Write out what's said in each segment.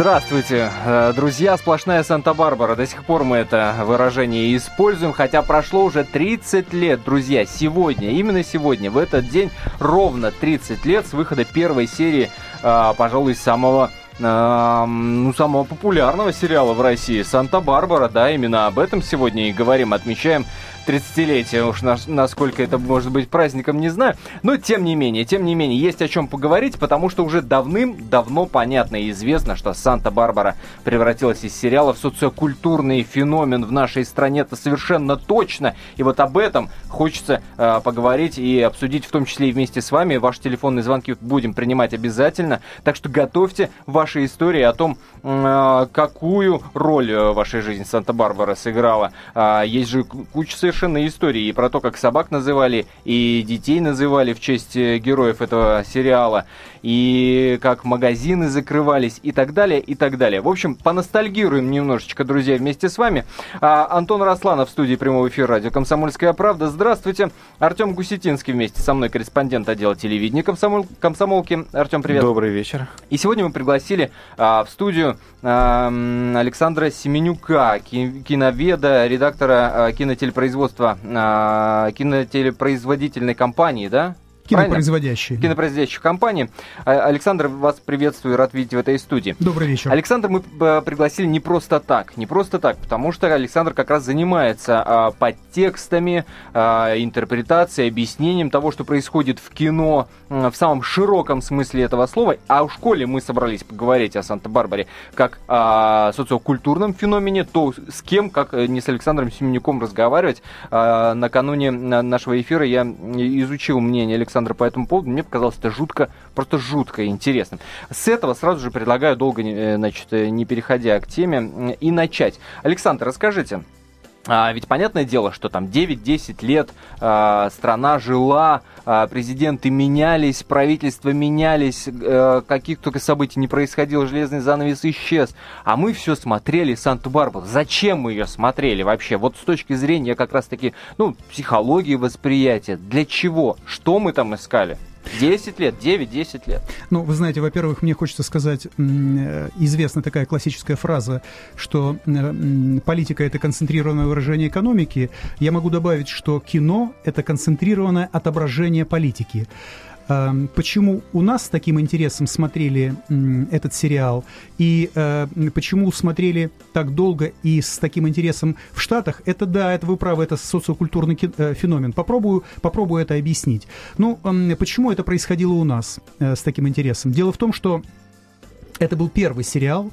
Здравствуйте, э, друзья, сплошная Санта-Барбара. До сих пор мы это выражение используем, хотя прошло уже 30 лет, друзья. Сегодня, именно сегодня, в этот день, ровно 30 лет с выхода первой серии, э, пожалуй, самого э, ну, самого популярного сериала в России «Санта-Барбара». Да, именно об этом сегодня и говорим, отмечаем 30-летие. Уж на, насколько это может быть праздником, не знаю. Но тем не менее, тем не менее, есть о чем поговорить, потому что уже давным-давно понятно и известно, что Санта-Барбара превратилась из сериала в социокультурный феномен в нашей стране. Это совершенно точно. И вот об этом хочется э, поговорить и обсудить, в том числе и вместе с вами. Ваши телефонные звонки будем принимать обязательно. Так что готовьте ваши истории о том, э, какую роль в вашей жизни Санта-Барбара сыграла. Э, есть же куча совершенно совершенно истории и про то, как собак называли, и детей называли в честь э, героев этого сериала, и как магазины закрывались, и так далее, и так далее. В общем, поностальгируем немножечко, друзья, вместе с вами. А, Антон Росланов в студии прямого эфира радио «Комсомольская правда». Здравствуйте. Артем Гусетинский вместе со мной, корреспондент отдела телевидения комсомол... комсомолки. Артем, привет. Добрый вечер. И сегодня мы пригласили а, в студию а, Александра Семенюка, киноведа, редактора а, кинотелепроизводства производства э, кинотелепроизводительной компании, да? Кинопроизводящие. Кинопроизводящие компании. А, Александр, вас приветствую, рад видеть в этой студии. Добрый вечер. Александр мы пригласили не просто так, не просто так, потому что Александр как раз занимается а, подтекстами, а, интерпретацией, объяснением того, что происходит в кино в самом широком смысле этого слова. А в школе мы собрались поговорить о Санта-Барбаре как о социокультурном феномене, то с кем, как э, не с Александром Семенюком разговаривать. А, накануне нашего эфира я изучил мнение Александра Александра по этому поводу. Мне показалось это жутко, просто жутко интересным. С этого сразу же предлагаю долго, э, значит, э, не переходя к теме, и начать. Александр, расскажите, а, ведь понятное дело, что там 9-10 лет а, страна жила, а, президенты менялись, правительства менялись, а, каких только событий не происходило, железный занавес исчез. А мы все смотрели Санту-Барбару. Зачем мы ее смотрели вообще? Вот с точки зрения как раз-таки, ну, психологии восприятия. Для чего? Что мы там искали? 10 лет, 9-10 лет. Ну, вы знаете, во-первых, мне хочется сказать, э, известна такая классическая фраза, что э, политика – это концентрированное выражение экономики. Я могу добавить, что кино – это концентрированное отображение политики. Эм, почему у нас с таким интересом смотрели этот сериал и э, почему смотрели так долго и с таким интересом в Штатах, это да, это вы правы, это социокультурный э, феномен. Попробую, попробую это объяснить. Ну, эм, почему это происходило у нас э, с таким интересом? Дело в том, что это был первый сериал,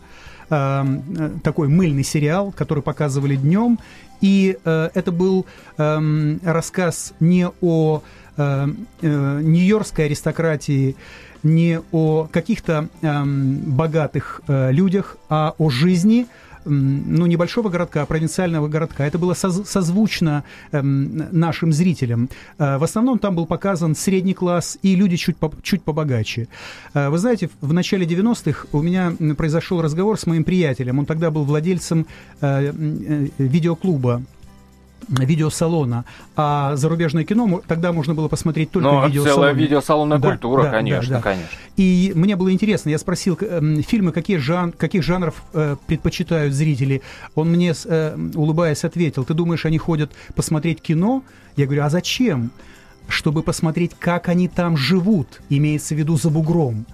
эм, такой мыльный сериал, который показывали днем, и это был рассказ не о э, э, нью-йоркской аристократии, не о каких-то э, богатых э, людях, а о жизни ну, небольшого городка, а провинциального городка. Это было созвучно эм, нашим зрителям. Э, в основном там был показан средний класс и люди чуть, по, чуть побогаче. Э, вы знаете, в начале 90-х у меня произошел разговор с моим приятелем. Он тогда был владельцем э, э, видеоклуба видеосалона, а зарубежное кино тогда можно было посмотреть только Но в видеосалоне. целая видеосалонная да, культура, да, конечно, да, да. конечно. И мне было интересно, я спросил, э, фильмы какие жан, каких жанров э, предпочитают зрители. Он мне, э, улыбаясь, ответил, ты думаешь, они ходят посмотреть кино? Я говорю, а зачем? Чтобы посмотреть, как они там живут, имеется в виду за бугром.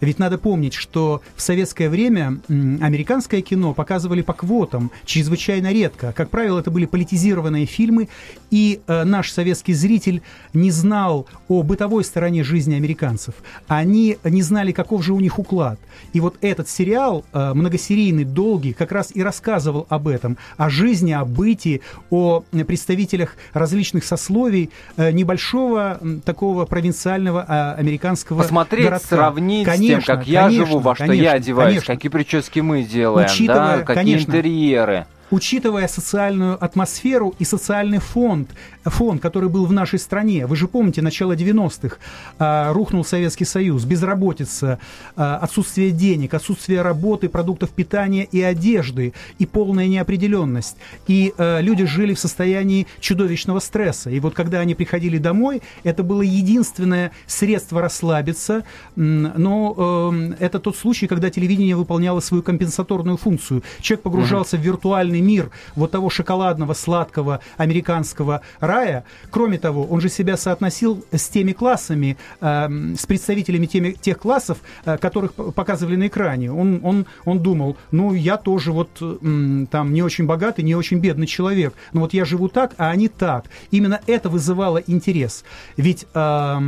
Ведь надо помнить, что в советское время американское кино показывали по квотам, чрезвычайно редко. Как правило, это были политизированные фильмы, и э, наш советский зритель не знал о бытовой стороне жизни американцев. Они не знали, каков же у них уклад. И вот этот сериал, э, многосерийный, долгий, как раз и рассказывал об этом, о жизни, о бытии, о представителях различных сословий э, небольшого такого провинциального э, американского Посмотреть, городка. сравнить Конечно, тем, как я живу, во что конечно, я одеваюсь, конечно. какие прически мы делаем, Учитывая, да, какие конечно, интерьеры. Учитывая социальную атмосферу и социальный фонд, фонд, который был в нашей стране. Вы же помните, начало 90-х, а, рухнул Советский Союз, безработица, а, отсутствие денег, отсутствие работы, продуктов питания и одежды, и полная неопределенность. И а, люди жили в состоянии чудовищного стресса. И вот когда они приходили домой, это было единственное средство расслабиться, но э, это тот случай, когда телевидение выполняло свою компенсаторную функцию. Человек погружался mm-hmm. в виртуальный мир вот того шоколадного, сладкого американского рая. Кроме того, он же себя соотносил с теми классами, э, с представителями теми, тех классов, э, которых показывали на экране. Он, он, он думал, ну, я тоже вот э, там не очень богатый, не очень бедный человек, но вот я живу так, а они так. Именно это вызывало интерес. Ведь, э,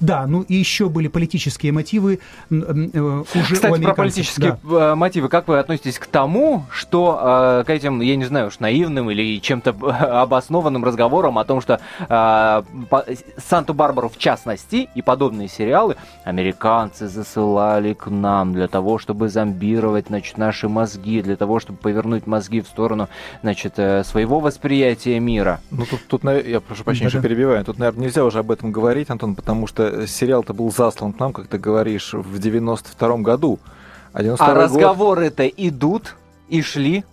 да, ну и еще были политические мотивы э, уже Кстати, про политические да. Э, мотивы. Как вы относитесь к тому, что э, к этим, я не знаю уж, наивным или чем-то обоснованным разговорам о том, что э, Санту-Барбару в частности и подобные сериалы американцы засылали к нам для того, чтобы зомбировать значит, наши мозги, для того, чтобы повернуть мозги в сторону значит, э, своего восприятия мира. Ну тут, тут я прошу прощения, что перебиваю, тут, наверное, нельзя уже об этом говорить, Антон, потому что сериал-то был заслан к нам, как ты говоришь, в 92 году. А, а разговоры-то идут и шли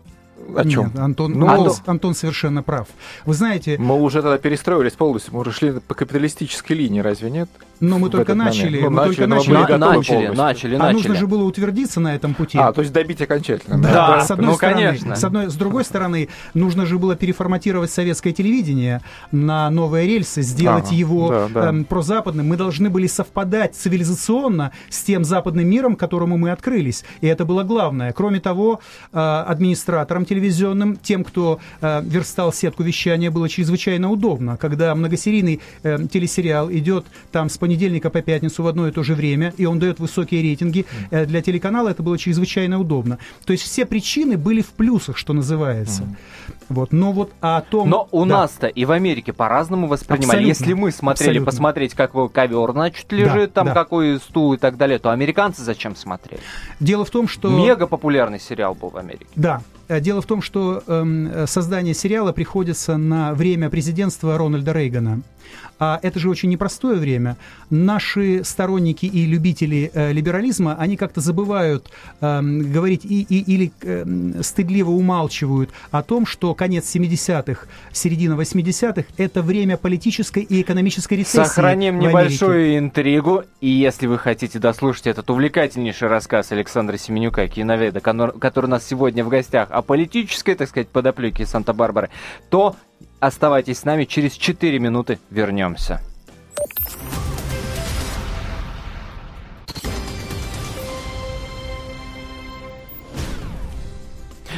о чем? Нет, Антон, ну, Антон, Антон совершенно прав. Вы знаете... Мы уже тогда перестроились полностью, мы уже шли по капиталистической линии, разве нет? Но мы только начали. Ну, мы только начали. начали, начали, начали, А нужно же было утвердиться на этом пути. А, то есть добить окончательно. Да, да. с одной ну, стороны. Конечно. С, одной, с другой стороны, нужно же было переформатировать советское телевидение на новые рельсы, сделать а, его да, да. Эм, прозападным. Мы должны были совпадать цивилизационно с тем западным миром, которому мы открылись. И это было главное. Кроме того, э, администраторам телевизионным, тем, кто э, верстал сетку вещания, было чрезвычайно удобно, когда многосерийный э, телесериал идет там с понедельника по пятницу в одно и то же время, и он дает высокие рейтинги. Mm. Для телеканала это было чрезвычайно удобно. То есть все причины были в плюсах, что называется. Mm. Вот. Но вот о том... Но у да. нас-то и в Америке по-разному воспринимали. Абсолютно. Если мы смотрели, Абсолютно. посмотреть, как ковер, значит, лежит, да, там да. какой стул и так далее, то американцы зачем смотрели? Дело в том, что... Мега популярный сериал был в Америке. Да, Э, дело в том, что э, создание сериала приходится на время президентства Рональда Рейгана. А это же очень непростое время. Наши сторонники и любители э, либерализма, они как-то забывают э, говорить и, и, или э, стыдливо умалчивают о том, что конец 70-х, середина 80-х – это время политической и экономической рецессии Сохраним небольшую интригу. И если вы хотите дослушать этот увлекательнейший рассказ Александра Семенюка, киноведа, который у нас сегодня в гостях, о политической, так сказать, подоплеке Санта-Барбары, то оставайтесь с нами, через 4 минуты вернемся.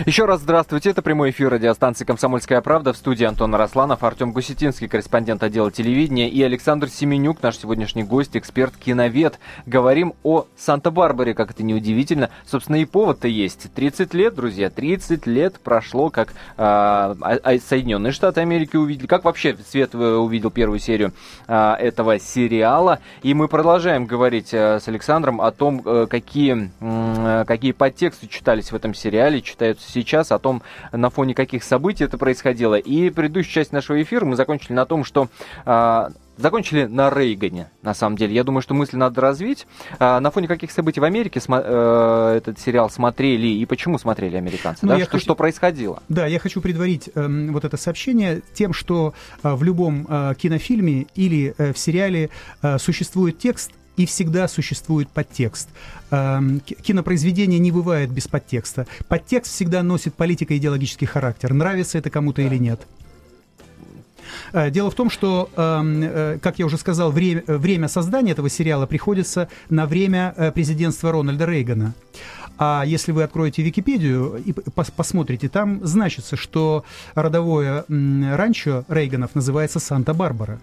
Еще раз здравствуйте. Это прямой эфир радиостанции «Комсомольская правда». В студии Антон Росланов, Артем Гусетинский, корреспондент отдела телевидения, и Александр Семенюк, наш сегодняшний гость, эксперт-киновед. Говорим о Санта-Барбаре, как это неудивительно. Собственно, и повод-то есть. 30 лет, друзья, 30 лет прошло, как э, Соединенные Штаты Америки увидели, как вообще свет увидел первую серию э, этого сериала. И мы продолжаем говорить э, с Александром о том, э, какие, э, какие подтексты читались в этом сериале, читаются сейчас, о том, на фоне каких событий это происходило. И предыдущую часть нашего эфира мы закончили на том, что э, закончили на Рейгане, на самом деле. Я думаю, что мысль надо развить. А, на фоне каких событий в Америке э, этот сериал смотрели и почему смотрели американцы? Ну, да? что, хочу... что происходило? Да, я хочу предварить э, вот это сообщение тем, что э, в любом э, кинофильме или э, в сериале э, существует текст, и всегда существует подтекст. Эм, кинопроизведение не бывает без подтекста. Подтекст всегда носит политико-идеологический характер, нравится это кому-то или нет. Э, дело в том, что, эм, э, как я уже сказал, время, время создания этого сериала приходится на время э, президентства Рональда Рейгана. А если вы откроете Википедию и посмотрите, там значится, что родовое ранчо Рейганов называется Санта-Барбара.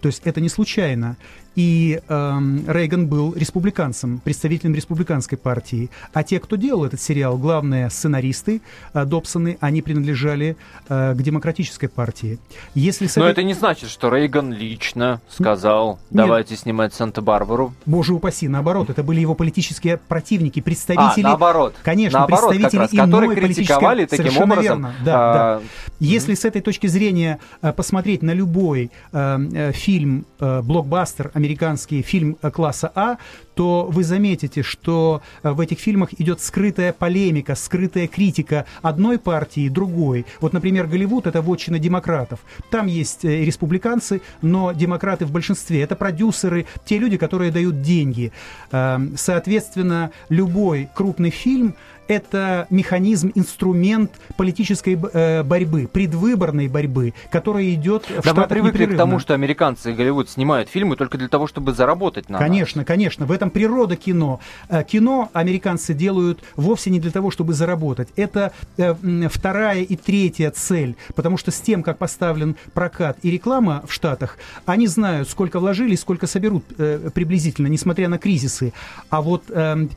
То есть это не случайно. И э, Рейган был республиканцем, представителем республиканской партии. А те, кто делал этот сериал, главные сценаристы э, Добсоны, они принадлежали э, к демократической партии. Если Но это не значит, что Рейган лично сказал, давайте Нет. снимать Санта-Барбару. Боже упаси, наоборот, это были его политические противники, представители... А, наоборот. Конечно, наоборот, представители раз, иной критиковали таким Совершенно образом. Верно. Да, а... да. Если с этой точки зрения э, посмотреть на любой э, э, фильм, э, блокбастер, американский фильм э, класса А, то вы заметите, что э, в этих фильмах идет скрытая полемика, скрытая критика одной партии и другой. Вот, например, Голливуд — это вотчина демократов. Там есть э, республиканцы, но демократы в большинстве. Это продюсеры, те люди, которые дают деньги. Эм, соответственно, любой крупный фильм — это механизм, инструмент политической э, борьбы, предвыборной борьбы, которая идет в да, мы привыкли непрерывно. к тому, что американцы и Голливуд снимают фильмы только для того, чтобы заработать на Конечно, нас. конечно. В этом природа кино. Э, кино американцы делают вовсе не для того, чтобы заработать. Это э, вторая и третья цель, потому что с тем, как поставлен прокат и реклама в Штатах, они знают, сколько вложили, сколько соберут приблизительно, несмотря на кризисы. А вот эм,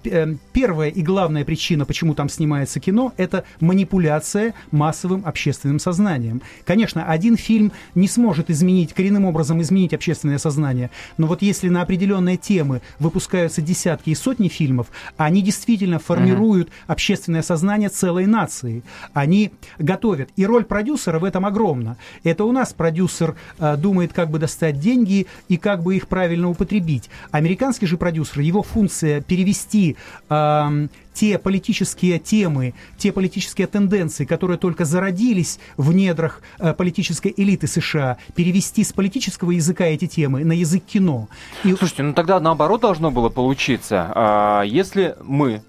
первая и главная причина, почему почему там снимается кино, это манипуляция массовым общественным сознанием. Конечно, один фильм не сможет изменить, коренным образом изменить общественное сознание, но вот если на определенные темы выпускаются десятки и сотни фильмов, они действительно формируют uh-huh. общественное сознание целой нации. Они готовят. И роль продюсера в этом огромна. Это у нас продюсер э, думает, как бы достать деньги и как бы их правильно употребить. Американский же продюсер, его функция перевести э, те политические темы, те политические тенденции, которые только зародились в недрах э, политической элиты США, перевести с политического языка эти темы на язык кино. И... Слушайте, ну тогда наоборот должно было получиться. А, если мы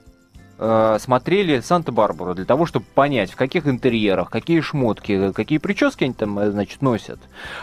э, смотрели Санта-Барбару для того, чтобы понять, в каких интерьерах, какие шмотки, какие прически они там, э, значит, носят.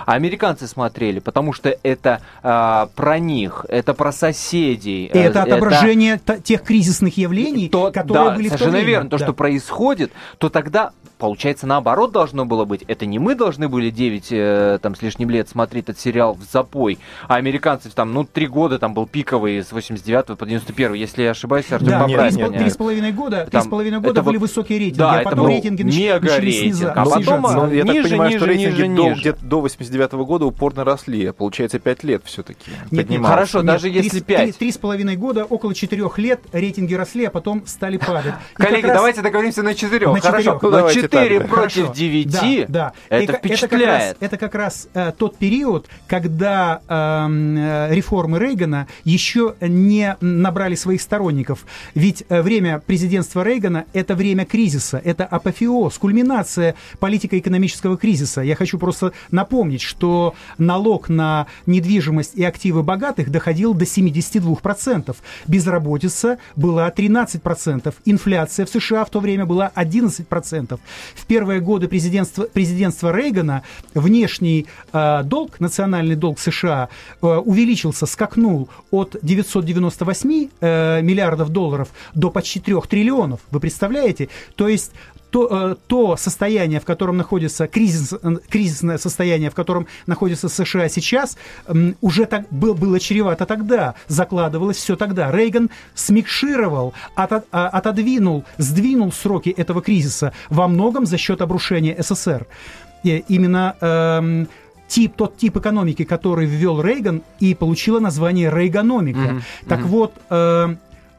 А американцы смотрели, потому что это э, про них, это про соседей. И это отображение это... тех кризисных явлений, то, которые да, были в то время. верно. То, да. что происходит, то тогда Получается, наоборот должно было быть. Это не мы должны были 9 э, там, с лишним лет смотреть этот сериал в запой, а американцы там, ну, три года там был пиковый с 89 по 91 Если я ошибаюсь, Артем да, поправь Три с половиной года, три с половиной года были вот, высокие рейтинги, да, а потом рейтинги мега рейтинг, сниза, а потом, ну, я ниже, так понимаю, ниже, что рейтинги ниже, до, где-то до 89 года упорно росли, а получается 5 лет все-таки нет, нет, Хорошо, нет, даже если 5. Три с половиной года, около 4 лет рейтинги росли, а потом стали падать. Коллеги, давайте договоримся на 4. Хорошо, но 4 против против 9, да, да. это и, впечатляет. Это как раз, это как раз э, тот период, когда эм, э, реформы Рейгана еще не набрали своих сторонников. Ведь э, время президентства Рейгана – это время кризиса, это апофеоз, кульминация политико-экономического кризиса. Я хочу просто напомнить, что налог на недвижимость и активы богатых доходил до 72%. Безработица была 13%. Инфляция в США в то время была 11%. В первые годы президентства, президентства Рейгана внешний э, долг, национальный долг США э, увеличился, скакнул от 998 э, миллиардов долларов до почти 3 триллионов. Вы представляете? То есть то, э, то состояние, в котором находится кризис, э, кризисное состояние, в котором находится США сейчас, уже так был, было чревато тогда, закладывалось все тогда. Рейган смикшировал, от, а, отодвинул, сдвинул сроки этого кризиса во многом за счет обрушения СССР. И именно эм, тип, тот тип экономики, который ввел Рейган, и получила название Рейганомика. Mm-hmm. Так mm-hmm. вот, э,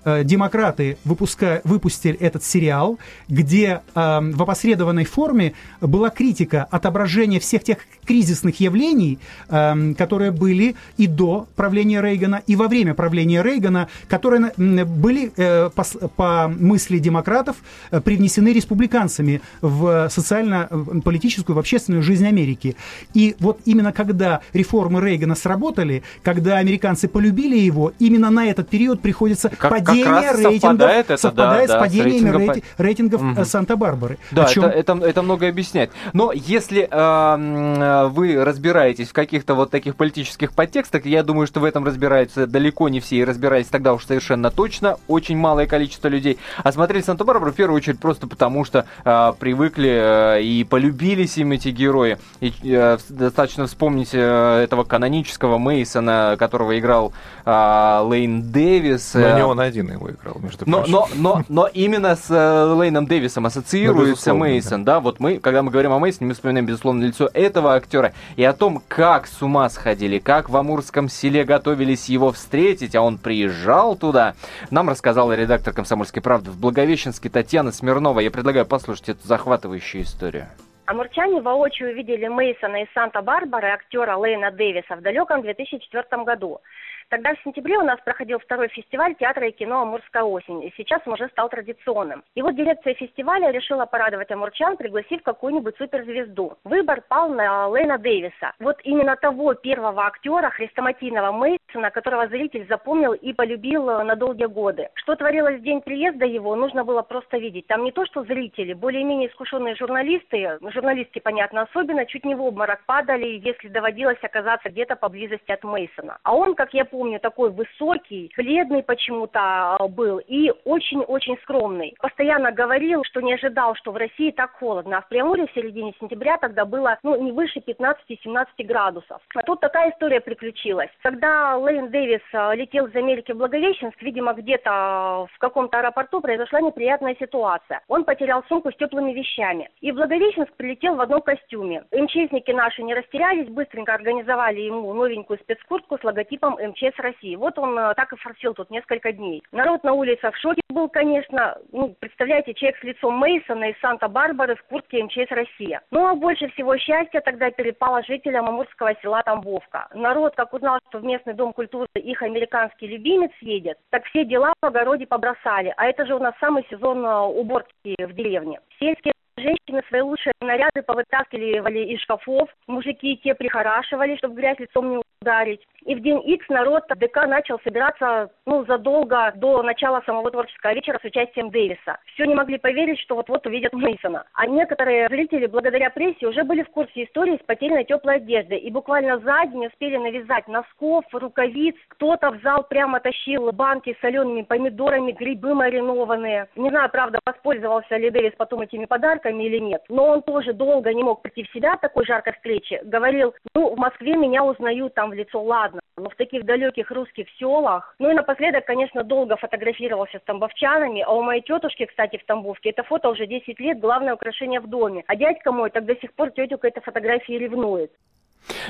Э, демократы выпуска, выпустили этот сериал, где э, в опосредованной форме была критика отображения всех тех кризисных явлений, э, которые были и до правления Рейгана, и во время правления Рейгана, которые были, э, по, по мысли демократов, э, привнесены республиканцами в социально-политическую, в общественную жизнь Америки. И вот именно когда реформы Рейгана сработали, когда американцы полюбили его, именно на этот период приходится как, падение как раз рейтингов совпадает, это, совпадает да, с да, падениями рейтингом... рейтинг, рейтингов угу. Санта-Барбары. Да, чем... это, это, это многое объясняет. Но если э, вы разбираетесь в каких-то вот таких политических подтекстах, я думаю, что в этом разбираются далеко не все, и разбирались тогда уж совершенно точно очень малое количество людей. А смотрели Санта-Барбару в первую очередь просто потому, что э, привыкли э, и полюбились им эти герои. И э, достаточно вспомнить э, этого канонического Мейсона, которого играл э, Лейн Дэвис. Но не он один его играл, между но, прочим. Но, но, но именно с э, Лейном Дэвисом ассоциируется ну, Мейсон, да. да, вот мы, когда мы говорим о Мейсоне, мы вспоминаем, безусловно, лицо этого актера и о том, как с ума сходили, как в Амурском селе готовились его встретить, а он приезжал туда. Нам рассказала редактор «Комсомольской правды» в Благовещенске Татьяна Смирнова. Я предлагаю послушать эту захватывающую историю. Амурчане воочию увидели Мейсона из Санта-Барбары, актера Лейна Дэвиса, в далеком 2004 году. Тогда в сентябре у нас проходил второй фестиваль театра и кино «Амурская осень», и сейчас он уже стал традиционным. И вот дирекция фестиваля решила порадовать амурчан, пригласив какую-нибудь суперзвезду. Выбор пал на Лейна Дэвиса. Вот именно того первого актера, хрестоматийного Мейсона, которого зритель запомнил и полюбил на долгие годы. Что творилось в день приезда его, нужно было просто видеть. Там не то, что зрители, более-менее искушенные журналисты, журналисты, понятно, особенно, чуть не в обморок падали, если доводилось оказаться где-то поблизости от Мейсона. А он, как я помню, помню, такой высокий, бледный почему-то а, был и очень-очень скромный. Постоянно говорил, что не ожидал, что в России так холодно. А в Приамуре в середине сентября тогда было ну, не выше 15-17 градусов. А тут такая история приключилась. Когда Лейн Дэвис а, летел из Америки в Благовещенск, видимо, где-то в каком-то аэропорту произошла неприятная ситуация. Он потерял сумку с теплыми вещами. И в Благовещенск прилетел в одном костюме. МЧСники наши не растерялись, быстренько организовали ему новенькую спецкуртку с логотипом МЧС с России. Вот он э, так и форсил тут несколько дней. Народ на улицах в шоке был, конечно. Ну, представляете, человек с лицом Мейсона из Санта-Барбары в куртке МЧС Россия. Ну, а больше всего счастья тогда перепало жителям амурского села Тамбовка. Народ, как узнал, что в местный дом культуры их американский любимец едет, так все дела в огороде побросали. А это же у нас самый сезон э, уборки в деревне. Сельские Женщины свои лучшие наряды повытаскивали из шкафов, мужики те прихорашивали, чтобы грязь лицом не ударить. И в день X народ ДК начал собираться ну, задолго до начала самого творческого вечера с участием Дэвиса. Все не могли поверить, что вот-вот увидят Мейсона. А некоторые зрители, благодаря прессе, уже были в курсе истории с потерянной теплой одежды. И буквально за день успели навязать носков, рукавиц. Кто-то в зал прямо тащил банки с солеными помидорами, грибы маринованные. Не знаю, правда, воспользовался ли Дэвис потом этими подарками или нет. Но он тоже долго не мог прийти в себя от такой жаркой встречи. Говорил, ну, в Москве меня узнают там в лицо, ладно. Но в таких далеких русских селах. Ну и напоследок, конечно, долго фотографировался с тамбовчанами. А у моей тетушки, кстати, в Тамбовке, это фото уже 10 лет, главное украшение в доме. А дядька мой так до сих пор тетю к этой фотографии ревнует.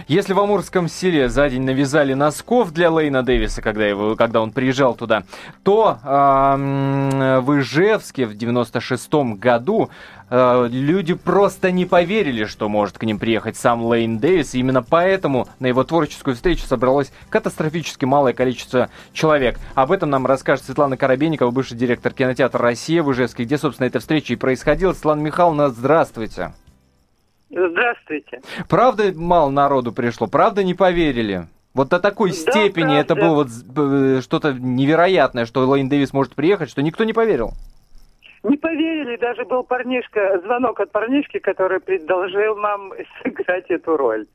Если в Амурском селе за день навязали носков для Лейна Дэвиса, когда, его, когда он приезжал туда, то э, в Ижевске в 96-м году э, люди просто не поверили, что может к ним приехать сам Лейн Дэвис. И именно поэтому на его творческую встречу собралось катастрофически малое количество человек. Об этом нам расскажет Светлана Коробейникова, бывший директор кинотеатра «Россия» в Ижевске, где, собственно, эта встреча и происходила. Светлана Михайловна, здравствуйте. Здравствуйте. Правда мало народу пришло? Правда не поверили? Вот до такой да, степени правда. это было вот э, что-то невероятное, что Лейн Дэвис может приехать, что никто не поверил. Не поверили, даже был парнишка, звонок от парнишки, который предложил нам сыграть эту роль.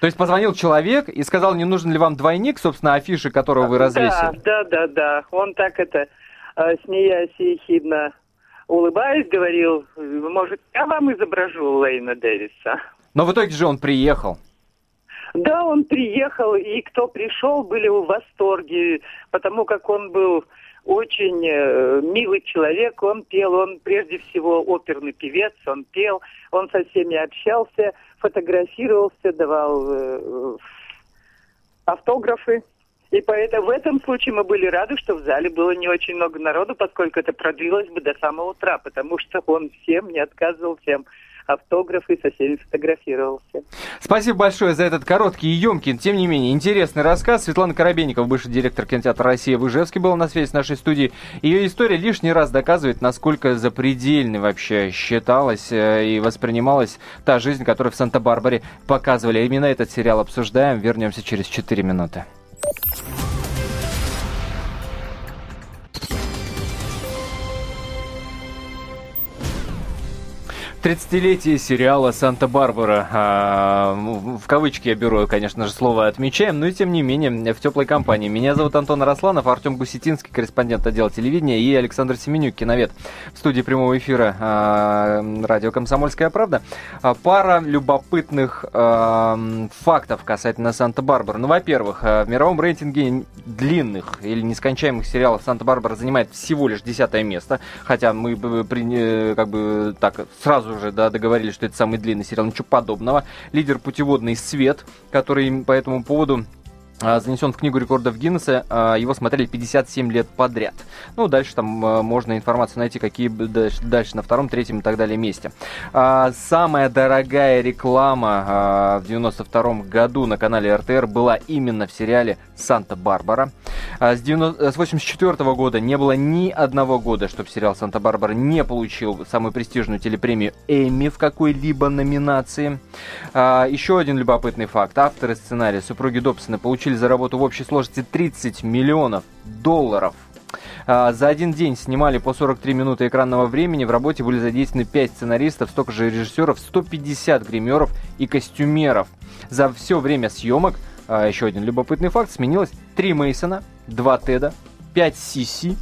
То есть позвонил человек и сказал, не нужен ли вам двойник, собственно, афиши, которого вы развесили? Да, да, да, да. Он так это, э, смеясь и ехидно улыбаясь, говорил, может, я вам изображу Лейна Дэвиса. Но в итоге же он приехал. Да, он приехал, и кто пришел, были в восторге, потому как он был очень э, милый человек, он пел, он прежде всего оперный певец, он пел, он со всеми общался, фотографировался, давал э, автографы. И поэтому в этом случае мы были рады, что в зале было не очень много народу, поскольку это продлилось бы до самого утра, потому что он всем не отказывал, всем автографы, со всеми фотографировался. Спасибо большое за этот короткий и емкий, тем не менее, интересный рассказ. Светлана Коробейникова, бывший директор кинотеатра «Россия» в Ижевске, была на связи с нашей студией. Ее история лишний раз доказывает, насколько запредельной вообще считалась э, и воспринималась та жизнь, которую в Санта-Барбаре показывали. Именно этот сериал обсуждаем. Вернемся через 4 минуты. 30-летие сериала «Санта-Барбара». А, в кавычки я беру, конечно же, слово «отмечаем», но и тем не менее в теплой компании. Меня зовут Антон Росланов, Артем Гусетинский, корреспондент отдела телевидения, и Александр Семенюк, киновед в студии прямого эфира а, радио «Комсомольская правда». А, пара любопытных а, фактов касательно «Санта-Барбара». Ну, во-первых, а, в мировом рейтинге длинных или нескончаемых сериалов «Санта-Барбара» занимает всего лишь десятое место, хотя мы при, как бы так сразу сразу же да, договорились, что это самый длинный сериал. Ничего подобного. Лидер путеводный «Свет», который по этому поводу занесен в книгу рекордов Гиннесса, а, его смотрели 57 лет подряд. Ну, дальше там а, можно информацию найти, какие дальше, на втором, третьем и так далее месте. Самая дорогая реклама в 92 году на канале РТР была именно в сериале «Санта-Барбара». С 1984 года не было ни одного года, чтобы сериал «Санта-Барбара» не получил самую престижную телепремию Эмми в какой-либо номинации. Еще один любопытный факт. Авторы сценария, супруги Добсона, получили получили за работу в общей сложности 30 миллионов долларов. А, за один день снимали по 43 минуты экранного времени. В работе были задействованы 5 сценаристов, столько же режиссеров, 150 гримеров и костюмеров. За все время съемок, а, еще один любопытный факт, сменилось 3 Мейсона, 2 Теда, 5 Сиси,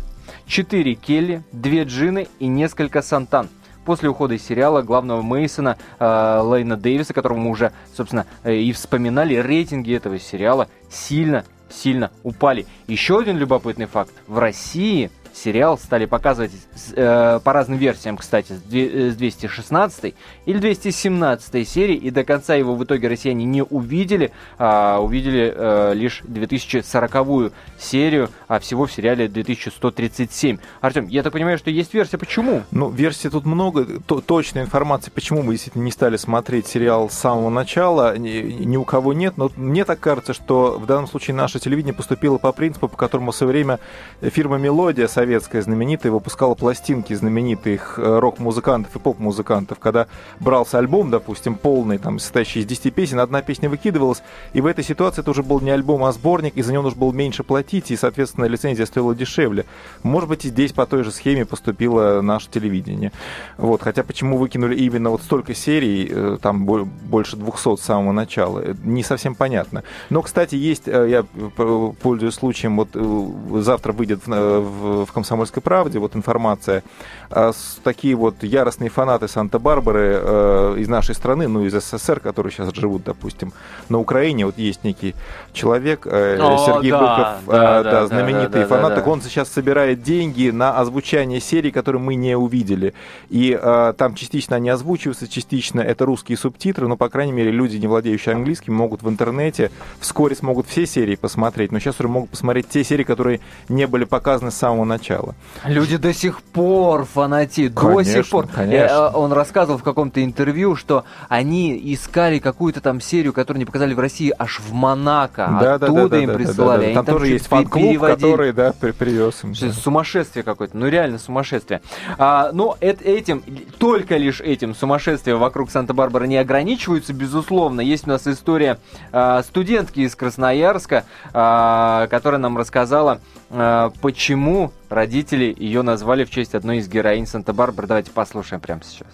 4 Келли, 2 Джины и несколько Сантан после ухода из сериала главного Мейсона э, Лейна Дэвиса, которого мы уже, собственно, э, и вспоминали, рейтинги этого сериала сильно сильно упали. Еще один любопытный факт. В России сериал стали показывать э, по разным версиям, кстати, с 216 э, или 217 серии, и до конца его в итоге россияне не увидели, а увидели э, лишь 2040 серию, а всего в сериале 2137. Артем, я так понимаю, что есть версия, почему? Ну, версий тут много, то, точной информации, почему мы действительно не стали смотреть сериал с самого начала, ни, ни у кого нет, но мне так кажется, что в данном случае наше телевидение поступило по принципу, по которому в свое время фирма «Мелодия» советская знаменитая выпускала пластинки знаменитых э, рок-музыкантов и поп-музыкантов, когда брался альбом, допустим, полный, там, состоящий из 10 песен, одна песня выкидывалась, и в этой ситуации это уже был не альбом, а сборник, и за него нужно было меньше платить, и, соответственно, лицензия стоила дешевле. Может быть, и здесь по той же схеме поступило наше телевидение. Вот, хотя почему выкинули именно вот столько серий, э, там больше 200 с самого начала, э, не совсем понятно. Но, кстати, есть, я пользуюсь случаем, вот завтра выйдет в, в, в «Комсомольской правде» вот информация. А, такие вот яростные фанаты Санта-Барбары э, из нашей страны, ну, из СССР, которые сейчас живут, допустим, на Украине, вот есть некий человек, э, О, Сергей да, Быков, да, э, да, да, знаменитый да, да, фанат, да, да. он сейчас собирает деньги на озвучание серий, которые мы не увидели. И там частично они озвучиваются, частично это русские субтитры, но, по крайней мере, люди, не владеющие английским, могут в интернете вскоре смогут все серии посмотреть, но сейчас уже могут посмотреть те серии, которые не были показаны с самого начала начала. Люди до сих пор фанатеют, до сих пор. Конечно. Э, он рассказывал в каком-то интервью, что они искали какую-то там серию, которую не показали в России, аж в Монако. Да, Оттуда да, да, им присылали. Да, да, да. Там, там тоже есть фан-клуб, который да, привез им. Да. Сумасшествие какое-то, ну реально сумасшествие. А, но это, этим, только лишь этим сумасшествия вокруг Санта-Барбары не ограничиваются, безусловно. Есть у нас история а, студентки из Красноярска, а, которая нам рассказала, почему родители ее назвали в честь одной из героинь Санта-Барбары. Давайте послушаем прямо сейчас.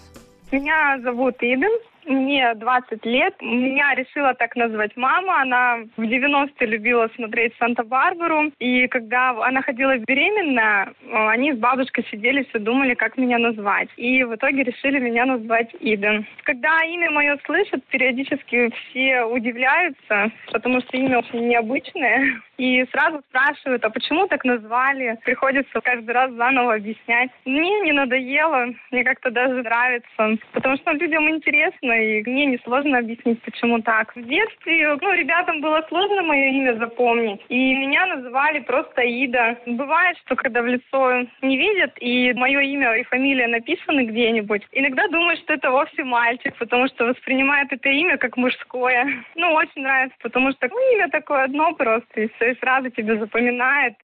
Меня зовут Иден, мне 20 лет. Меня решила так назвать мама. Она в 90-е любила смотреть Санта-Барбару. И когда она ходила беременная, они с бабушкой сидели, все думали, как меня назвать. И в итоге решили меня назвать Иден. Когда имя мое слышат, периодически все удивляются, потому что имя очень необычное. И сразу спрашивают, а почему так назвали? Приходится каждый раз заново объяснять. Мне не надоело, мне как-то даже нравится, потому что людям интересно, и мне не сложно объяснить, почему так. В детстве, ну, ребятам было сложно мое имя запомнить, и меня называли просто Ида. Бывает, что когда в лицо не видят, и мое имя и фамилия написаны где-нибудь, иногда думают, что это вовсе мальчик, потому что воспринимают это имя как мужское. Ну, очень нравится, потому что ну, имя такое одно просто, и все, и сразу тебе запоминает.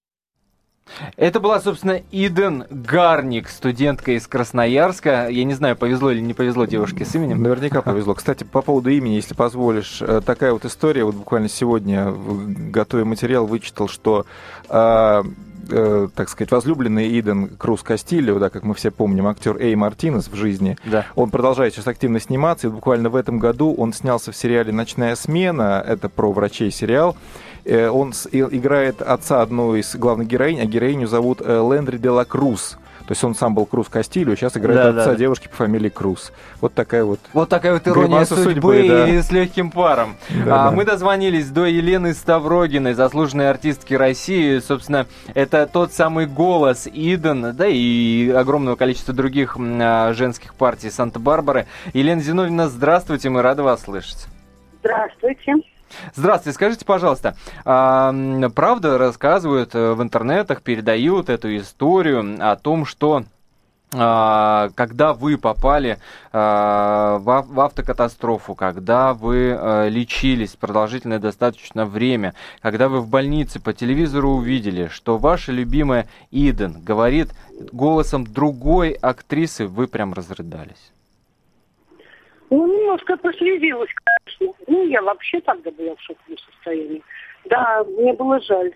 Это была, собственно, Иден Гарник, студентка из Красноярска. Я не знаю, повезло или не повезло девушке с именем. Наверняка повезло. Кстати, по поводу имени, если позволишь, э, такая вот история. Вот буквально сегодня, готовя материал, вычитал, что э, э, так сказать, возлюбленный Иден Круз Кастильо, да, как мы все помним, актер Эй Мартинес в жизни, Да. он продолжает сейчас активно сниматься, и буквально в этом году он снялся в сериале «Ночная смена», это про врачей сериал. Э, Он играет отца одной из главных героинь, а героиню зовут э, Лендри де ла Круз. То есть он сам был Круз Кастильо, сейчас играет Да, отца да, девушки по фамилии Круз. Вот такая вот. Вот такая вот ирония судьбы, судьбы, да. и с легким паром. Да, А, да. Мы дозвонились до Елены Ставрогиной, заслуженной артистки России. Собственно, это тот самый голос Иден, да и огромного количества других а, женских партий Санта-Барбары. Елена Зиновьевна, здравствуйте, мы рады вас слышать. Здравствуйте. Здравствуйте, скажите, пожалуйста, а, правда рассказывают э, в интернетах, передают эту историю о том, что а, когда вы попали а, в, ав- в автокатастрофу, когда вы а, лечились продолжительное достаточно время, когда вы в больнице по телевизору увидели, что ваша любимая Иден говорит голосом другой актрисы, вы прям разрыдались. Ну, немножко прослезилась, конечно. Ну, я вообще тогда была в шоковом состоянии. Да, мне было жаль.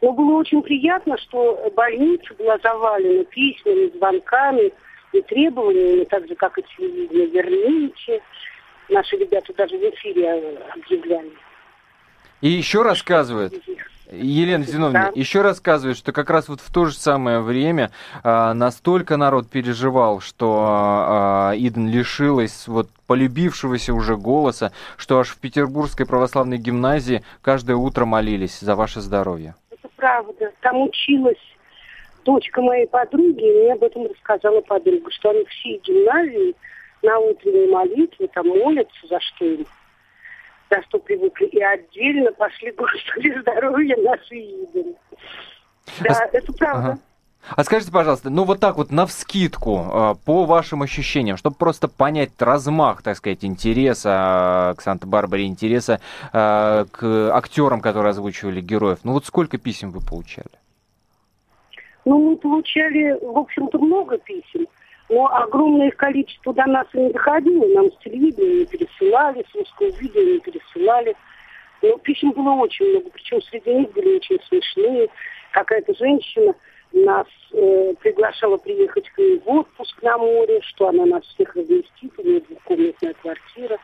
Но было очень приятно, что больница была завалена письмами, звонками и требованиями, так же, как и телевидение, верните. Наши ребята даже в эфире объявляли. И еще рассказывают, Елена Зиновьевна, Да. еще рассказывает, что как раз вот в то же самое время а, настолько народ переживал, что а, Иден лишилась вот полюбившегося уже голоса, что аж в Петербургской православной гимназии каждое утро молились за ваше здоровье. Это правда. Там училась дочка моей подруги, и мне об этом рассказала подруга, что они все гимназии на утренней молитве там молятся за что им, за что привыкли, и отдельно пошли Господи здоровья нашей Иден. Да, А это правда. Ага. А скажите, пожалуйста, ну вот так вот навскидку, э, по вашим ощущениям, чтобы просто понять размах, так сказать, интереса э, к Санта-Барбаре, интереса э, к актерам, которые озвучивали героев, ну вот сколько писем вы получали? Ну, мы получали, в общем-то, много писем, но огромное их количество до нас и не доходило. Нам с телевидения не пересылали, с русского видео не пересылали. Но писем было очень много, причем среди них были очень смешные. Какая-то женщина нас э, приглашала приехать к ней в отпуск на море, что она нас всех разместит, у нее двухкомнатная квартира,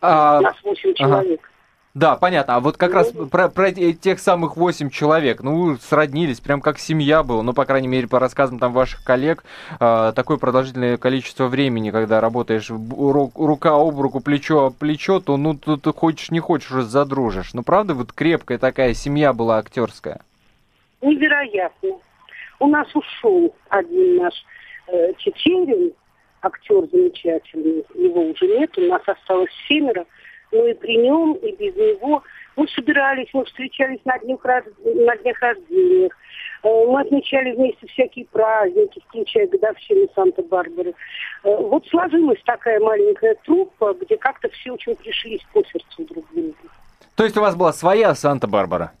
А, нас восемь человек. Да, понятно. А вот как раз про, про те- тех самых восемь человек, ну, вы сроднились, прям как семья была, ну, по крайней мере, по рассказам там ваших коллег, э, такое продолжительное количество времени, когда работаешь ру- рука об руку, плечо об плечо, то, ну, ты, ты хочешь, не хочешь, уже задружишь. Ну, правда, вот крепкая такая семья была актерская? невероятно. У нас ушел один наш э, Чечерин, актер замечательный, его уже нет, у нас осталось семеро, но и при нем, и без него мы собирались, мы встречались на днях, на днях рождениях, Э, мы отмечали вместе всякие праздники, включая годовщину Санта-Барбары. Э, Вот сложилась такая маленькая труппа, где как-то все очень пришлись по сердцу друг другу. То есть у вас была своя Санта-Барбара?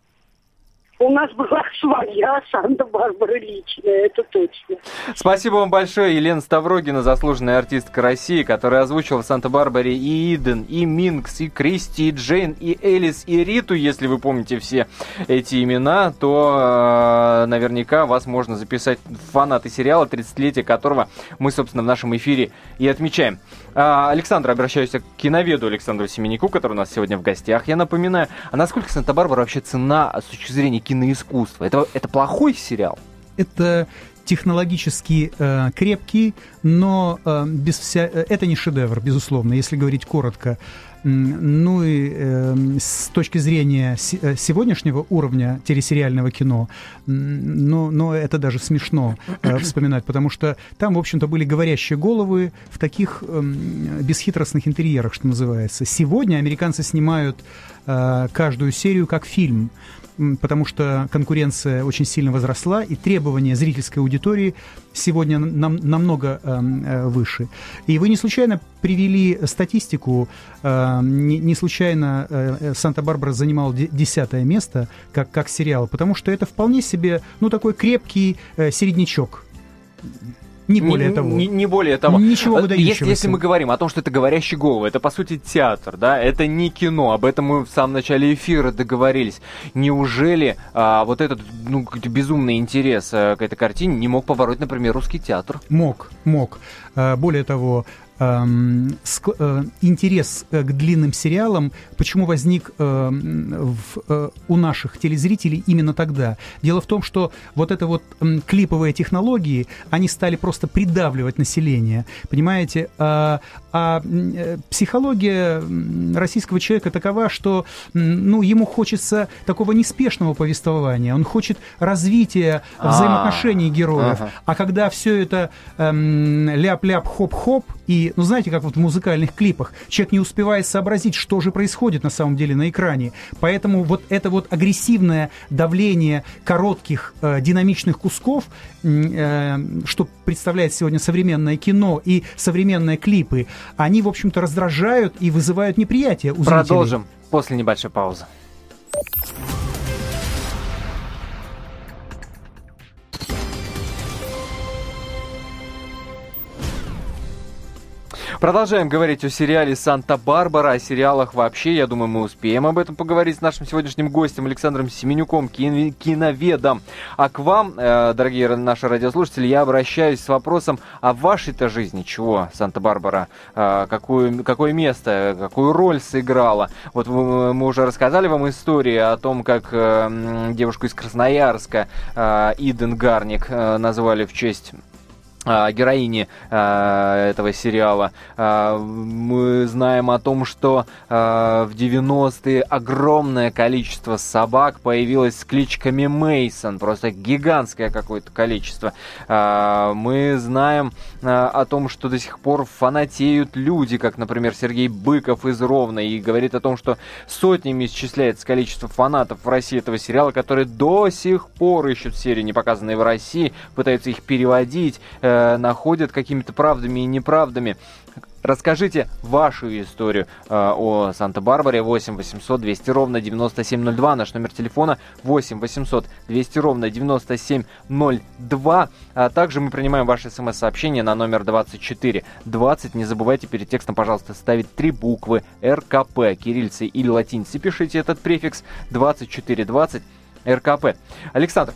У нас была своя Санта-Барбара личная, это точно. Спасибо вам большое, Елена Ставрогина, заслуженная артистка России, которая озвучила в Санта-Барбаре и Иден, и Минкс, и Кристи, и Джейн, и Элис, и Риту. Если вы помните все эти имена, то э, наверняка вас можно записать фанаты сериала, 30-летие которого мы, собственно, в нашем эфире и отмечаем. А, Александр, обращаюсь к киноведу Александру Семеняку, который у нас сегодня в гостях. Я напоминаю, а насколько Санта-Барбара вообще цена с точки зрения киноискусства? Это, это плохой сериал? Это технологически э, крепкий, но э, без вся... э, это не шедевр, безусловно, если говорить коротко. Ну и э, с точки зрения э, сегодняшнего уровня телесериального кино, ну, но это даже смешно э, вспоминать, потому что там, в общем-то, были говорящие головы в таких эм, бесхитростных интерьерах, что называется. Сегодня американцы снимают э, каждую серию как фильм потому что конкуренция очень сильно возросла, и требования зрительской аудитории сегодня нам, намного эм, э, выше. И вы не случайно привели статистику, э, не, не случайно э, э, «Санта-Барбара» занимал де- десятое место как, как сериал, потому что это вполне себе, ну, такой крепкий э, середнячок. Не более не, того. Не, не более того. Ничего Э, выдающегося. Если, если мы говорим о том, что это говорящий голову, это по сути театр, да, это не кино. Об этом мы в самом начале эфира договорились. Неужели а, вот этот ну, безумный интерес а, к этой картине не мог побороть, например, русский театр? Мог, мог. А, Более того, интерес э, к длинным сериалам, почему возник эм, э, у наших телезрителей именно тогда? Дело в том, что вот это вот клиповые технологии, они стали просто придавливать население, понимаете? А, а, э, психология российского человека такова, что ну, ему хочется такого неспешного повествования, он хочет развития А, взаимоотношений героев. А когда все это эм, ляп-ляп, хоп-хоп, и, ну, знаете, как вот в музыкальных клипах, человек не успевает сообразить, что же происходит на самом деле на экране. Поэтому вот это вот агрессивное давление коротких э, динамичных кусков, э, что представляет сегодня современное кино и современные клипы, они, в общем-то, раздражают и вызывают неприятие у зрителей. Продолжим после небольшой паузы. Продолжаем говорить о сериале «Санта-Барбара», о сериалах вообще. Я думаю, мы успеем об этом поговорить с нашим сегодняшним гостем Александром Семенюком, кин- киноведом. А к вам, э, дорогие наши радиослушатели, я обращаюсь с вопросом о вашей-то жизни. Чего Санта-Барбара? Э, какую, какое место, какую роль сыграла? Вот вы- мы уже рассказали вам истории о том, как э, девушку из Красноярска э, Иден Гарник э, назвали в честь а, героини а, этого сериала. А, мы знаем о том, что а, в 90-е огромное количество собак появилось с кличками Мейсон, просто гигантское какое-то количество. А, мы знаем а, о том, что до сих пор фанатеют люди, как, например, Сергей Быков из Ровно, и говорит о том, что сотнями исчисляется количество фанатов в России этого сериала, которые до сих пор ищут серии, не показанные в России, пытаются их переводить, э, находят какими-то правдами и неправдами. Расскажите вашу историю э, о Санта-Барбаре 8 800 200 ровно 9702. Наш номер телефона 8 800 200 ровно 9702. А также мы принимаем ваши смс-сообщения на номер 24 20. Не забывайте перед текстом, пожалуйста, ставить три буквы РКП, кириллицей или латиницей. Пишите этот префикс 2420 РКП. Александр,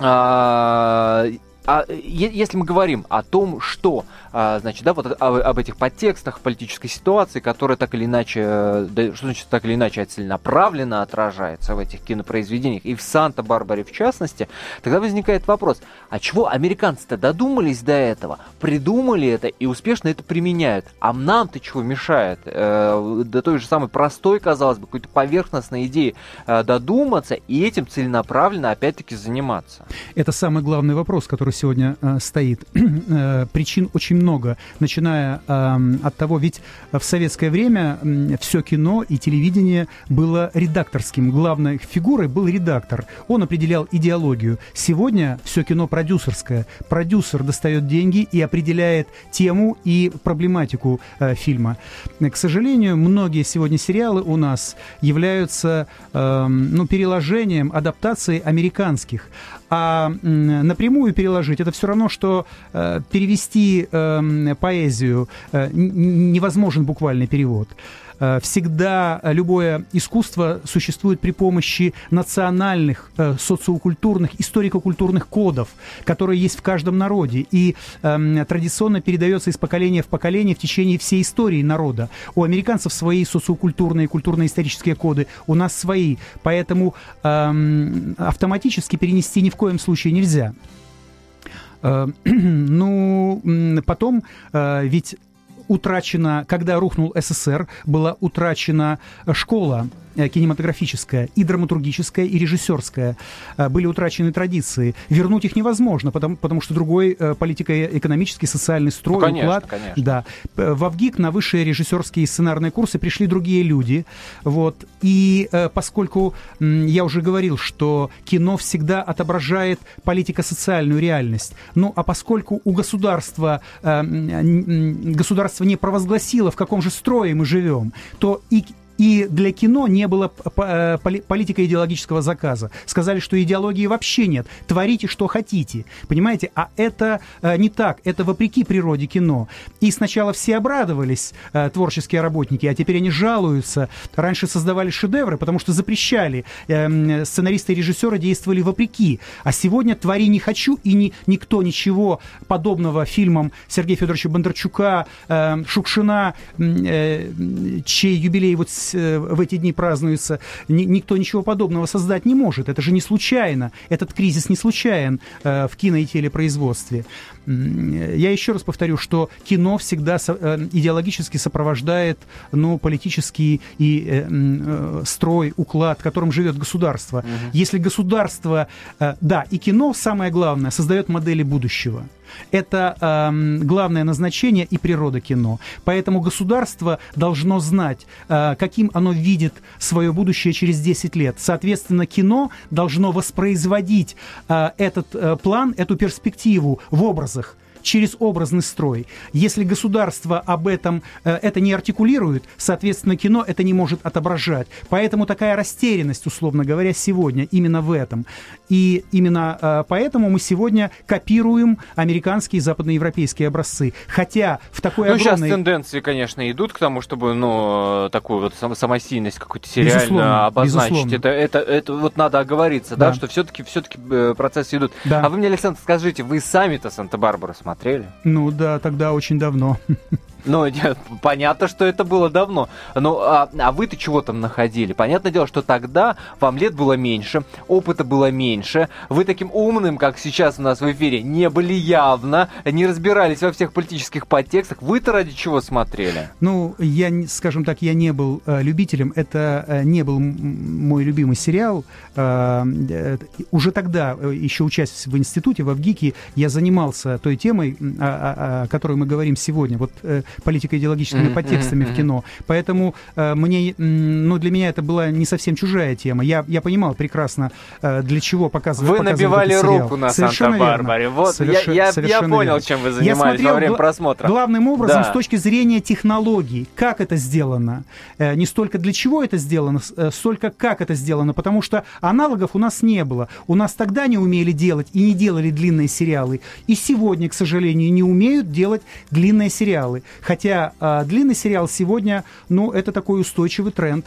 а, а е- если мы говорим о том, что, а, значит, да, вот об, этих подтекстах политической ситуации, которая так или иначе, э, что значит так или иначе целенаправленно отражается в этих кинопроизведениях, и в Санта-Барбаре в частности, тогда возникает вопрос, а чего американцы-то додумались до этого, придумали это и успешно это применяют, а нам-то чего мешает? Э, до той же самой простой, казалось бы, какой-то поверхностной идеи э, додуматься и этим целенаправленно опять-таки заниматься. Это самый главный вопрос, который сегодня э, стоит. Э, Причин очень много, начиная эм, от того, ведь в советское время все кино и телевидение было редакторским. Главной фигурой был редактор. Он определял идеологию. Сегодня все кино продюсерское. Продюсер достает деньги и определяет тему и проблематику э, фильма. К сожалению, многие сегодня сериалы у нас являются эм, ну, переложением, адаптацией американских. А напрямую переложить это все равно, что э, перевести эм, поэзию э, невозможен буквальный перевод. Э, Всегда э, любое искусство существует при помощи национальных, э, социокультурных, историко-культурных кодов, которые есть в каждом народе и эм, традиционно передается из поколения в поколение в течение всей истории народа. У американцев свои социокультурные, культурно-исторические коды, у нас свои, поэтому эм, автоматически перенести ни в коем случае нельзя. Ну, потом ведь утрачена, когда рухнул СССР, была утрачена школа э, кинематографическая, и драматургическая, и режиссерская. Э, Были утрачены традиции. Вернуть их невозможно, потому, потому что другой э, политико-экономический, социальный строй, Ну, конечно, уклад. конечно. Да. В ВГИК на высшие режиссерские и сценарные курсы пришли другие люди. Вот. И поскольку я уже говорил, что кино всегда отображает политико-социальную реальность, ну а поскольку у государства государство не провозгласило, в каком же строе мы живем, то и И для кино не было э, политико-идеологического заказа. Сказали, что идеологии вообще нет. Творите, что хотите. Понимаете? А это э, не так. Это вопреки природе кино. И сначала все обрадовались, э, творческие работники, а теперь они жалуются. Раньше создавали шедевры, потому что запрещали. Эм, сценаристы и режиссеры действовали вопреки. А сегодня «Твори не хочу» и ни, никто ничего подобного фильмам Сергея Федоровича Бондарчука, эм, Шукшина, чей юбилей вот Э, в эти дни празднуется, никто ничего подобного создать не может. Это же не случайно. Этот кризис не случайен э, в кино и телепроизводстве. Я еще раз повторю, что кино всегда э, идеологически сопровождает ну, политический и строй, уклад, которым живет государство. Угу. Если государство, да, и кино, самое главное, создает модели будущего. Это э, главное назначение и природа кино. Поэтому государство должно знать, э, каким оно видит свое будущее через 10 лет. Соответственно, кино должно воспроизводить э, этот э, план, эту перспективу в образах через образный строй. Если государство об этом э, это не артикулирует, соответственно, кино это не может отображать. Поэтому такая растерянность, условно говоря, сегодня именно в этом. И именно э, поэтому мы сегодня копируем американские и западноевропейские образцы. Хотя в такой ну, огромной... сейчас тенденции, конечно, идут к тому, чтобы, ну, такую вот самостийность какую-то сериально безусловно, обозначить. Безусловно. Это, это, это вот надо оговориться, да, да что все-таки все-таки э, процессы идут. Да. А вы мне, Александр, скажите, вы сами-то Санта-Барбара смотрели? Ну да, тогда очень давно. Ну, понятно, что это было давно. Ну, а, а вы-то чего там находили? Понятное дело, что тогда вам лет было меньше, опыта было меньше. Вы таким умным, как сейчас у нас в эфире, не были явно, не разбирались во всех политических подтекстах. Вы-то ради чего смотрели? Ну, я, скажем так, я не был э, любителем. Это э, не был мой любимый сериал. Э, э, уже тогда, э, еще учась в институте, в Авгике, я занимался той темой, о, о, о которой мы говорим сегодня. Вот э, политико-идеологическими mm-hmm. подтекстами mm-hmm. в кино. Поэтому э, мне, ну, для меня это была не совсем чужая тема. Я, я понимал прекрасно, э, для чего показывать Вы набивали руку на Санта-Барбаре. Вот, Соверш... я, я, я понял, верно. чем вы занимались я смотрел во время просмотра. Главным образом, да. с точки зрения технологий, как это сделано. Э, не столько для чего это сделано, э, столько как это сделано, потому что аналогов у нас не было. У нас тогда не умели делать и не делали длинные сериалы. И сегодня, к сожалению, не умеют делать длинные сериалы. Хотя э, длинный сериал сегодня, ну, это такой устойчивый тренд.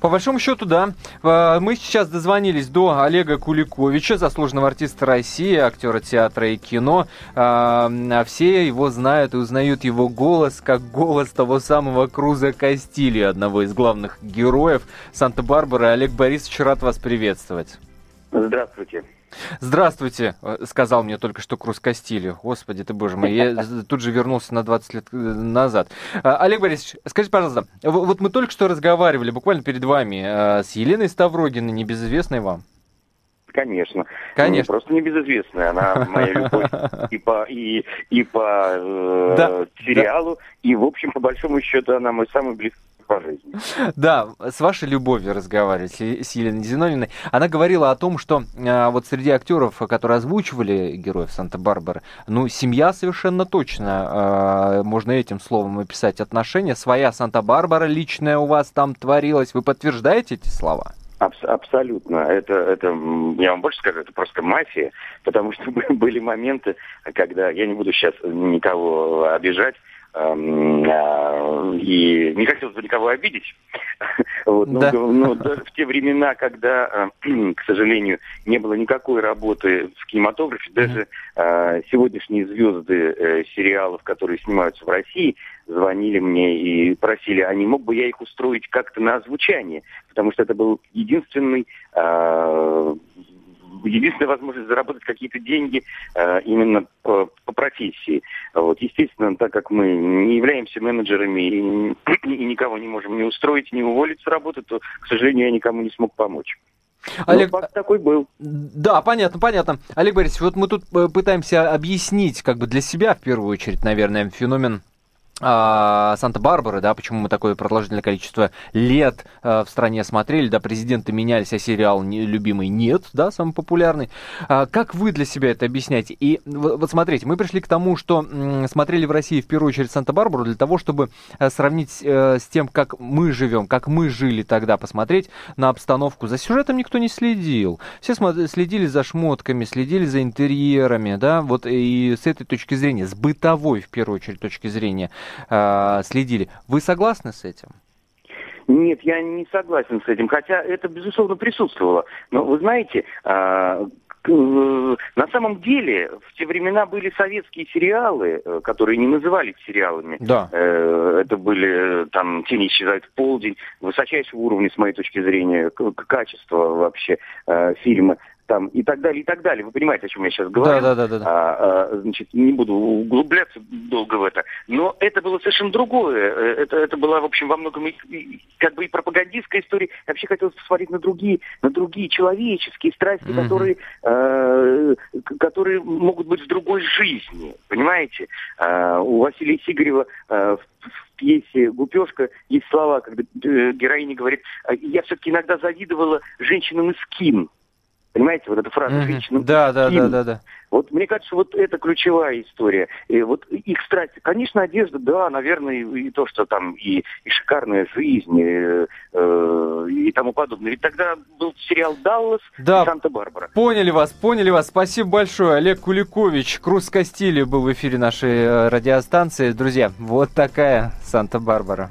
По большому счету, да. А, мы сейчас дозвонились до Олега Куликовича, заслуженного артиста России, актера театра и кино. А, все его знают и узнают его голос, как голос того самого Круза Кастили, одного из главных героев Санта-Барбары. Олег Борисович, рад вас приветствовать. Здравствуйте. Здравствуйте, э, сказал мне только что Круз Кастилью. Господи ты, боже мой, я тут же вернулся на 20 лет э, назад. А, Олег Борисович, скажите, пожалуйста, вот мы только что разговаривали, буквально перед вами, э, с Еленой Ставрогиной, небезызвестной вам. Конечно. Конечно. Не просто небезызвестная, она моя любовь и по, и, и по э, да, сериалу, да. и, в общем, по большому счету, она мой самый близкий по жизни. Да, с вашей любовью разговаривать, с Еленой Зиновьевной. Она говорила о том, что а, вот среди актеров, которые озвучивали героев Санта-Барбары, ну, семья совершенно точно, а, можно этим словом описать отношения. Своя Санта-Барбара личная у вас там творилась. Вы подтверждаете эти слова? Абс абсолютно. Это, это, я вам больше скажу, это просто мафия, потому что были моменты, когда, я не буду сейчас никого обижать, и не хотелось бы никого обидеть. Вот, но, да. но даже в те времена, когда, э, к сожалению, не было никакой работы в кинематографе, даже э, сегодняшние звезды э, сериалов, которые снимаются в России, звонили мне и просили, а не мог бы я их устроить как-то на озвучание, потому что это был единственный э, единственная возможность заработать какие-то деньги э, именно по, по профессии. Вот. Естественно, так как мы не являемся менеджерами и, и никого не можем не устроить, не уволить с работы, то, к сожалению, я никому не смог помочь. Олег, факт такой был. Да, понятно, понятно. Олег Борисович, вот мы тут э, пытаемся объяснить, как бы для себя, в первую очередь, наверное, феномен а, Санта-Барбары, да, почему мы такое продолжительное количество лет а, в стране смотрели, да, президенты менялись, а сериал не, любимый нет, да, самый популярный. А, как вы для себя это объясняете? И вот смотрите, мы пришли к тому, что м, смотрели в России в первую очередь Санта-Барбару для того, чтобы а, сравнить а, с тем, как мы живем, как мы жили тогда, посмотреть на обстановку. За сюжетом никто не следил. Все следили за шмотками, следили за интерьерами, да, вот и с этой точки зрения, с бытовой, в первую очередь, точки зрения, э, следили. Вы согласны с этим? Нет, я не согласен с этим, хотя это, безусловно, присутствовало. Но вы знаете, э, на самом деле в те времена были советские сериалы, э, которые не назывались сериалами. Да. Это были там «Тени исчезают в полдень», высочайшего уровня, с моей точки зрения, качества вообще фильма там и так далее, и так далее. Вы понимаете, о чем я сейчас говорю? Да, да, да, да. А, а, значит, не буду углубляться долго в это. Но это было совершенно другое. Э, это, это была, в общем, во многом и, как бы и пропагандистская история. Я вообще хотел посмотреть на другие, на другие человеческие страсти, mm-hmm. которые, э, которые могут быть в другой жизни. Понимаете? Э, у Василия Сигарева э, в, в пьесе «Гупешка» есть слова, когда э, героиня говорит, я все-таки иногда завидовала женщинам из Ким. Понимаете, вот эта фраза mm-hmm. Да, да, да, да, да. Вот мне кажется, вот это ключевая история. И вот их страсть, конечно, одежда, да, наверное, и, и то, что там и, и шикарная жизнь, и, э, и тому подобное. Ведь тогда был сериал Даллас да, и Санта-Барбара. Поняли вас, поняли вас. Спасибо большое. Олег Куликович, Круз Кастили был в эфире нашей э, радиостанции. Друзья, вот такая Санта-Барбара.